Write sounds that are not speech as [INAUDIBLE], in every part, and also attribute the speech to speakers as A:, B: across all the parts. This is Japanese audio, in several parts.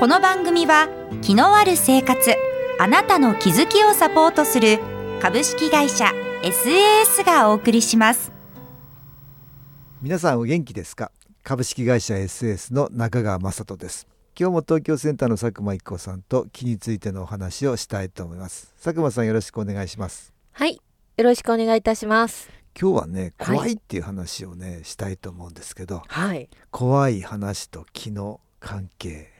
A: この番組は気のある生活あなたの気づきをサポートする株式会社 SAS がお送りします。
B: 皆さんお元気ですか？株式会社 SAS の中川雅人です。今日も東京センターの佐久間一子さんと気についてのお話をしたいと思います。佐久間さんよろしくお願いします。
C: はい、よろしくお願いいたします。
B: 今日はね
C: はい。
B: 怖いっていう話をね、したいと思うんですけど
C: はい、
B: 怖い話と気の関係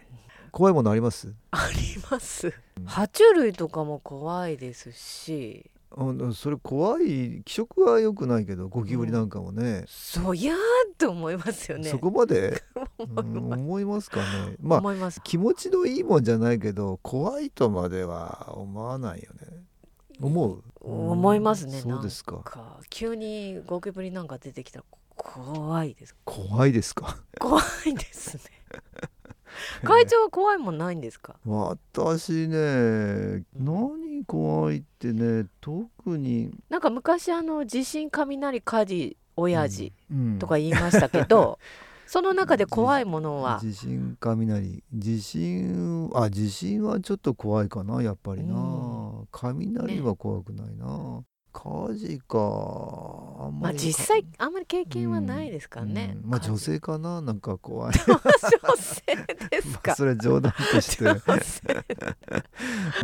B: 怖いものあります？
C: あります。爬虫類とかも怖いですし、
B: うんそれ怖い気色は良くないけどゴキブリなんかもね、
C: そういやーって思いますよね。
B: そこまで、
C: 思 [LAUGHS] い
B: うん
C: ます。
B: 思いますかねまあ
C: 思います。
B: 気持ちのいいもんじゃないけど怖いとまでは思わないよね思う？
C: 思いますね。
B: そうですか
C: 急にゴキブリなんか出てきたら怖いです。
B: 怖いですか？
C: 怖いですね。[LAUGHS] 会長は怖いもんないんですか？
B: 私ね何怖いってね特に。
C: なんか昔あの地震雷火事親父
B: うん
C: とか言いましたけど、[LAUGHS] その中で怖いものは。
B: 地震雷。地震あ地震はちょっと怖いかなやっぱりな、
C: う
B: 雷は怖くないな、火事か。あん
C: まあ
B: まり
C: 実際あんまり経験はないですからね。
B: うん。まあ女性かななんか怖い。[LAUGHS]
C: 女性です [LAUGHS]
B: まあ
C: か。
B: それ冗談として。
C: 女性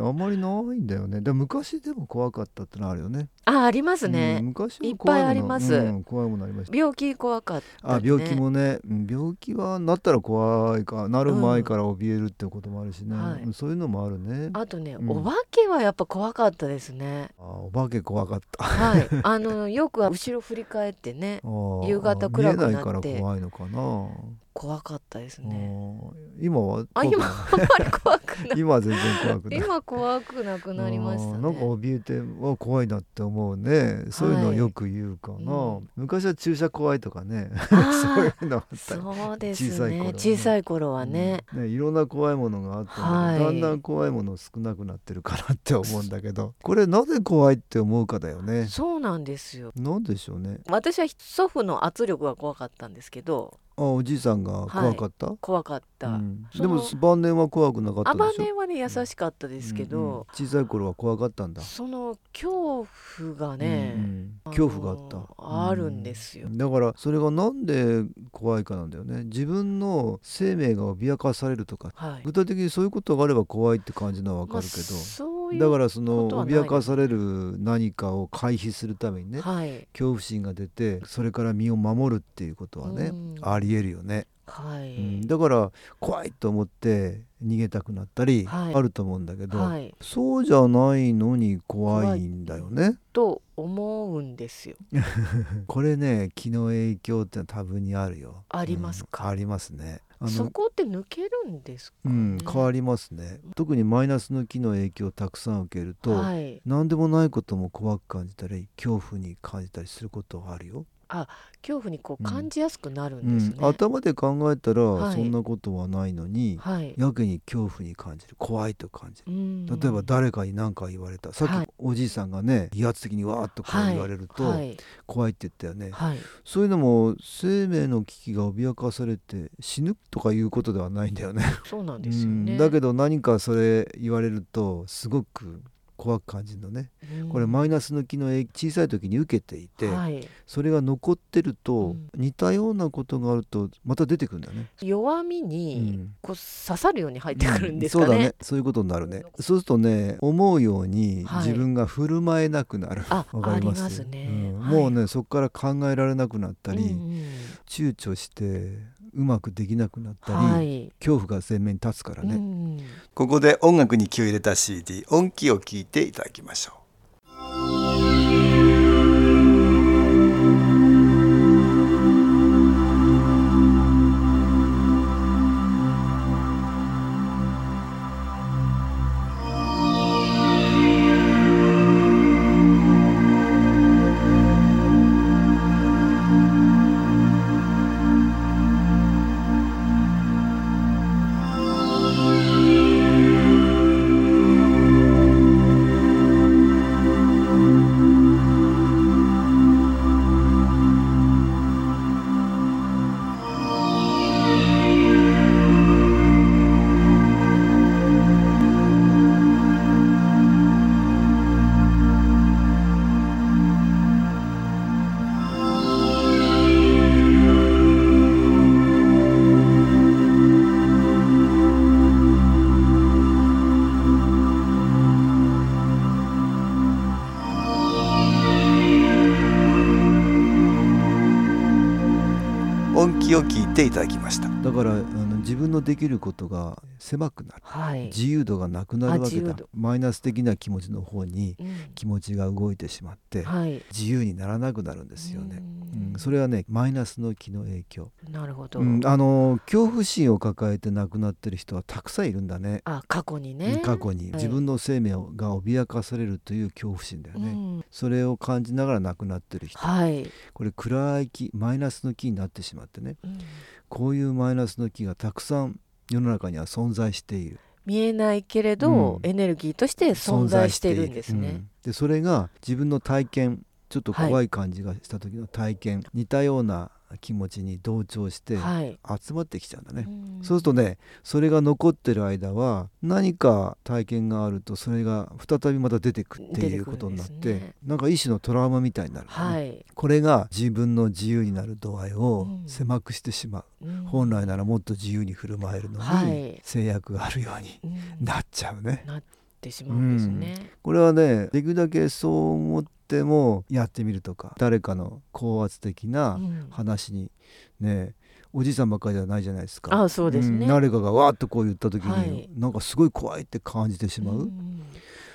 B: あんまりないんだよね。でも昔でも怖かったってのあるよね。
C: ああります
B: うん
C: ね。
B: 昔はい
C: っぱいあります。
B: うん怖いものありました。
C: 病気怖かった、
B: あ病気。もね。うん病気はなったら怖いかなる前から怯えるってこともあるしね、
C: はい。
B: うんそういうのもあるね。
C: あとね、
B: うん。
C: お化けはやっぱ怖かったですね。
B: あお化け怖かった。
C: はい。[LAUGHS] あのよく後ろ振り返ってね夕方暗くなって。
B: 見えないから怖いのかな、
C: 怖かったです
B: あ
C: ね。
B: ー今は
C: あ今あんまり怖くない。
B: 今は全然怖くない。
C: 今怖くなくなりました
B: あーなんか
C: ね。
B: 怯えてわ怖いなって思うね。そういうのよく言うかな、
C: うん。
B: 昔は注射怖いとかね。[LAUGHS] そういうのあった。り
C: そうです
B: 小さい頃はね
C: ね。小さい頃はね。
B: うん。ねいろんな怖いものがあったけど、
C: はい。
B: だんだん怖いもの少なくなってるかなって思うんだけど。これなぜ怖いって思うかだよね。
C: そうなんですよ。
B: なんでしょうね。
C: 私は祖父の圧力が怖かったんですけど
B: あおじいさんが怖かった、
C: 怖かった、
B: うん。でも晩年は怖くなかった
C: あ
B: でしょ？
C: 晩年はね優しかったですけど、
B: うんうん。小さい頃は怖かったんだ。
C: その恐怖がね、
B: うん恐怖があった。
C: あるんですよ。
B: うだからそれがなんで怖いかなんだよね。自分の生命が脅かされるとか
C: はい。
B: 具体的にそういうことがあれば怖いって感じのはわか
C: まあ
B: るけど、
C: そういう
B: だからその脅かされる何かを回避するためにね
C: はい。
B: 恐怖心が出てそれから身を守るっていうことはね
C: うん。
B: ありえるよね、
C: はい、
B: うん。だから怖いと思って逃げたくなったり
C: はい。
B: あると思うんだけど、
C: はい。
B: そうじゃないのに怖いんだよね。
C: と思うんですよ。[LAUGHS]
B: これね気の影響って多分にあるよ。
C: ありますか？
B: うん。ありますね。あ
C: そ
B: の
C: こって抜けるんですか、ね
B: うん変わりますね。特にマイナスの気の影響をたくさん受けると、
C: はい
B: 何でもないことも怖く感じたり恐怖に感じたりすることがあるよ。
C: 恐怖にこう
B: うん。
C: 感じやすくなる
B: うん
C: ですね、
B: ん、頭で考えたら
C: はい。
B: そんなことはないのに、
C: はい、
B: やけに恐怖に感じる怖いと感じる。
C: うん。
B: 例えば誰かに何か言われた。さっ
C: はい。
B: きおじいさんがね威圧的にわーっとこう言われると
C: はい。
B: 怖いって言ったよね、
C: はい。
B: そういうのも生命の危機が脅かされて死ぬとかいうことではないんだよね。
C: そうなんですよね。
B: うん。だけど何かそれ言われるとすごく怖く感じるのね。
C: うん。
B: これマイナスの気の影小さい時に受けていて、
C: はい、
B: それが残ってると、
C: うん。
B: 似たようなことがあるとまた出てくるんだよね。
C: 弱み
B: う
C: に
B: ん。
C: こう刺さるように入ってくるんですかね。
B: そうだね。そういうことになるね。そうするとね思うように
C: はい。
B: 自分が振る舞えなくなる、
C: あ、
B: わか
C: あり
B: りますもうねそこから考えられなくなったり、
C: うんうん。
B: 躊躇してうまくできなくなったり、
C: はい。
B: 恐怖が前面に立つからね、
C: うん。
B: ここで音楽に気を入れた CD 音気を聞いていただきましょう
D: きを聞いていただきました。
B: だからあ自分のできることが狭くなる。
C: はい。
B: 自由度がなくなるわけだ。マイナス的な気持ちの方に
C: うん。
B: 気持ちが動いてしまって
C: はい。
B: 自由にならなくなるんですよね、
C: うん。
B: うん、それはねマイナスの気の影響、
C: なるほど。
B: うん、あの恐怖心を抱えて亡くなってる人はたくさんいるんだね。
C: あ、過去にね。
B: 過去に。
C: はい。
B: 自分の生命が脅かされるという恐怖心だよね、
C: うん。
B: それを感じながら亡くなってる人。
C: はい。
B: これ暗い気マイナスの気になってしまってね。
C: うん
B: こういうマイナスの気がたくさん世の中には存在している。
C: 見えないけれど、
B: うん。
C: エネルギーとして存在しているんですね。
B: うん。でそれが自分の体験ちょっと怖い感じがした時の体験、似たような気持ちに同調して
C: はい。
B: 集まってきちゃうんだね、
C: うん。
B: そうするとねそれが残ってる間は何か体験があるとそれが再びまた出てくっていうことになって、
C: ね
B: なんか一種のトラウマみたいになるね、
C: はい。
B: これが自分の自由になる度合いを
C: うん。
B: 狭くしてしまう、
C: うん。
B: 本来ならもっと自由に振る舞えるのに、
C: はい。
B: 制約があるように
C: うん。
B: なっちゃうね。
C: なってしまうんですね。
B: これはねできるだけそう思ってもやってみるとか誰かの高圧的な
C: うん。
B: 話にねおじいさんばっかりじゃないじゃないですか。
C: あ、そうですね。
B: ん。誰かがわーっとこう言った時に、
C: はい。
B: なんかすごい怖いって感じてしまう、
C: ん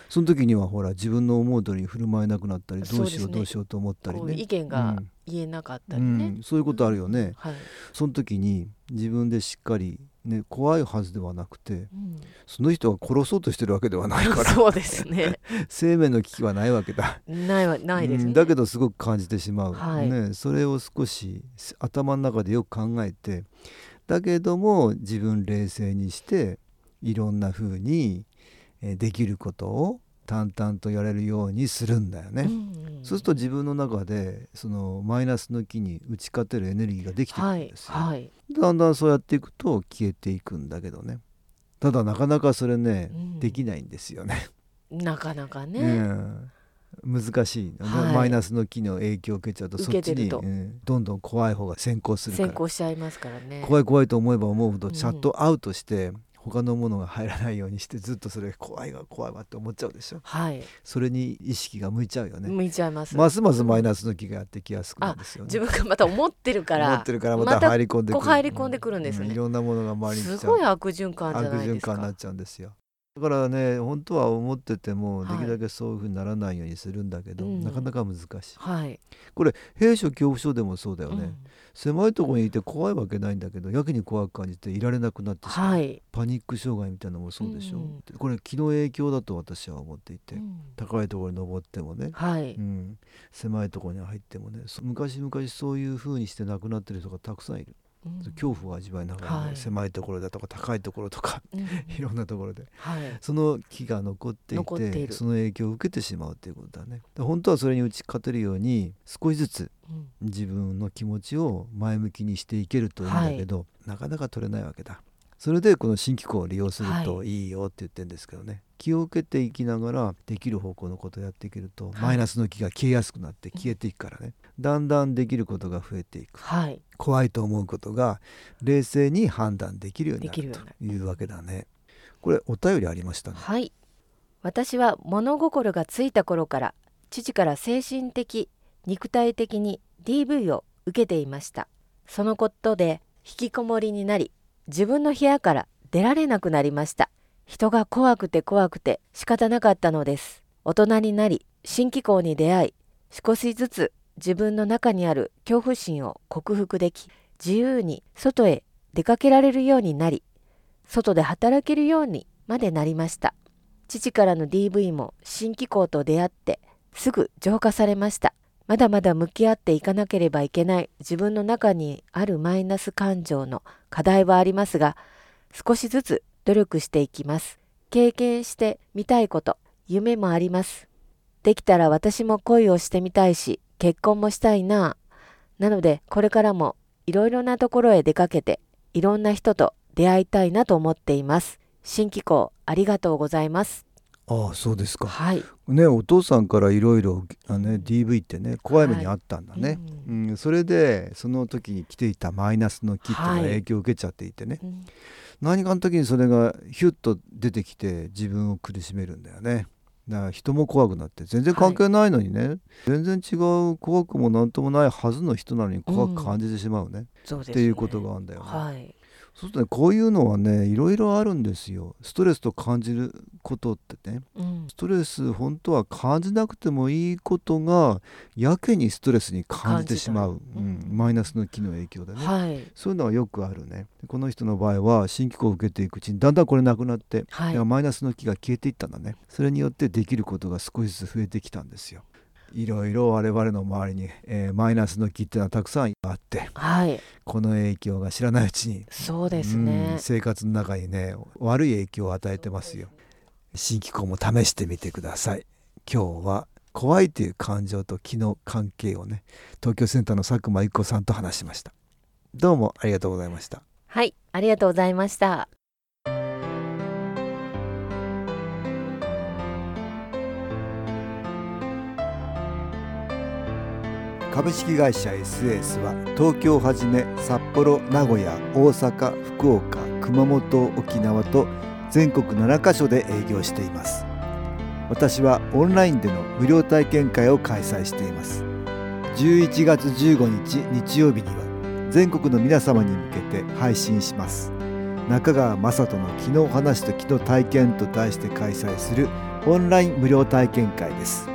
B: その時にはほら自分の思う通りに振る舞えなくなったりどうしよ
C: そう
B: どうしようと思ったりね。
C: こう意見が言えなかったりね。
B: うん、そういうことあるよね、
C: はい。
B: その時に自分でしっかり、ね、怖いはずではなくて
C: うん。
B: その人が殺そうとしてるわけではないから。[LAUGHS]
C: そうですね。[LAUGHS]
B: 生命の危機はないわけだ。
C: ないはないですね。
B: うんだけどすごく感じてしまう、
C: はい。
B: ね、それを少し頭の中でよく考えてだけども自分冷静にしていろんな風にえーできることを淡々とやれるようにするんだよね。
C: うん
B: そうすると自分の中でそのマイナスの気に打ち勝てるエネルギーができてくる
C: はい
B: んですよ。
C: はい。
B: だんだんそうやっていくと消えていくんだけどねただなかなかそれね、
C: うん
B: できないんですよね。
C: なかなかね。
B: うん難しい、
C: はい
B: マイナスの気の影響を受けちゃうとそっちに、うんどんどん怖い方が先行するから
C: 先行しちゃいますからね。
B: 怖い怖いと思えば思うほど
C: うん
B: シャットアウトして、他のものが入らないようにしてずっとそれ怖いわ怖いわって思っちゃうでしょ
C: はい。
B: それに意識が向いちゃうよね、
C: 向いちゃいます。
B: ますますマイナスの気がやってきやすくなるんですよね
C: 自分がまた思ってるから。
B: 思ってるからまた入り込んでくる
C: こう入り込んでくるんですね
B: ういろんなものが周りに
C: すごい悪循環じゃ
B: 悪
C: ないですか
B: 循環になっ。ちゃうんですよだからね本当は思ってても
C: はい。
B: できるだけそういうふうにならないようにするんだけど、
C: うん。
B: なかなか難しい。
C: はい。
B: 兵所恐怖症でもそうだよね、
C: うん。
B: 狭いところにいて怖いわけないんだけどやけに怖く感じていられなくなってしまう、
C: はい。
B: パニック障害みたいなのもそうでしょ、
C: うん。
B: これ気の影響だと私は思っていて、
C: うん。
B: 高いところに登ってもね、
C: はい。
B: うん、狭いところに入ってもね。そ昔々そういう風にして亡くなってる人がたくさんいる、
C: うん
B: 恐怖を味わいながらね、
C: はい。
B: 狭いところだとか高いところとか
C: うん。[LAUGHS]
B: いろんなところで。
C: はい。
B: その気が残っていてその影響を受けてしまうということだね。で本当はそれに打ち勝てるように少しずつ
C: うん。
B: 自分の気持ちを前向きにしていけるといいんだけど、なかなか取れないわけだそれでこの新機構を利用するとい。いよって言ってるんですけどね、気を受けていきながらできる方向のことをやっていけると、
C: はい。
B: マイナスの気が消えやすくなって消えていくからね。だんだんできることが増えていく。
C: はい。
B: 怖いと思うことが冷静に判断できるようにな
C: る
B: というわけだね。これお便りありましたね。
C: はい。私は物心がついた頃から父から精神的肉体的に DV を受けていました。そのことで引きこもりになり自分の部屋から出られなくなりました。人が怖くて怖くて仕方なかったのです。大人になり新機構に出会い少しずつ自分の中にある恐怖心を克服でき自由に外へ出かけられるようになり外で働けるようにまでなりました。父からの DV も新機構と出会ってすぐ浄化されました。まだまだ向き合っていかなければいけない。自分の中にあるマイナス感情の課題はありますが少しずつ努力していきます。経験してみたいこと。夢もあります。できたら私も恋をしてみたいし結婚もしたいな。なのでこれからもいろいろなところへ出かけていろんな人と出会いたいなと思っています。新機構ありがとうございます。
B: ああそうですか。
C: はい。
B: ねお父さんからいろいろ DV ってね怖い目にあったんだね、
C: う
B: うんそれでその時に来ていたマイナスの気っていうのが
C: はい。
B: 影響を受けちゃっていてね、
C: うん。
B: 何かの時にそれがヒュッと出てきて自分を苦しめるんだよね。
E: だから人も怖くなって全然関係ないのにね、全然違う怖くもなんともないはずの人なのに怖く感じてしまうね、
C: そうですね。
E: っていうことがあるんだよね。
C: はい
E: そうするとねこういうのはねいろいろあるんですよ。ストレスと感じることってね。
C: うん。
E: ストレス本当は感じなくてもいいことがやけにストレスに感じてしまう、うん、マイナスの気の影響でね、
C: はい。
E: そういうのはよくあるね。この人の場合は新機構を受けていくうちにだんだんこれなくなって、
C: はい。
E: マイナスの気が消えていったんだね。それによってできることが少しずつ増えてきたんですよいろいろ我々の周りに、えーマイナスの気っていうのはたくさんあって
C: はい。
E: この影響が知らないうちに
C: そうです
E: うん
C: ね
E: 生活の中にね悪い影響を与えてますよ。新機構も試してみてください。今日は怖いという感情と気の関係をね東京センターの佐久間一子さんと話しました。どうもありがとうございました。
C: はいありがとうございました
B: 株式会社 SS は東京をはじめ札幌名古屋大阪福岡熊本沖縄と全国7カ所で営業しています。私はオンラインでの無料体験会を開催しています。11月15日日曜日には全国の皆様に向けて配信します。中川雅人の「気の話と気の体験」と題して開催するオンライン無料体験会です。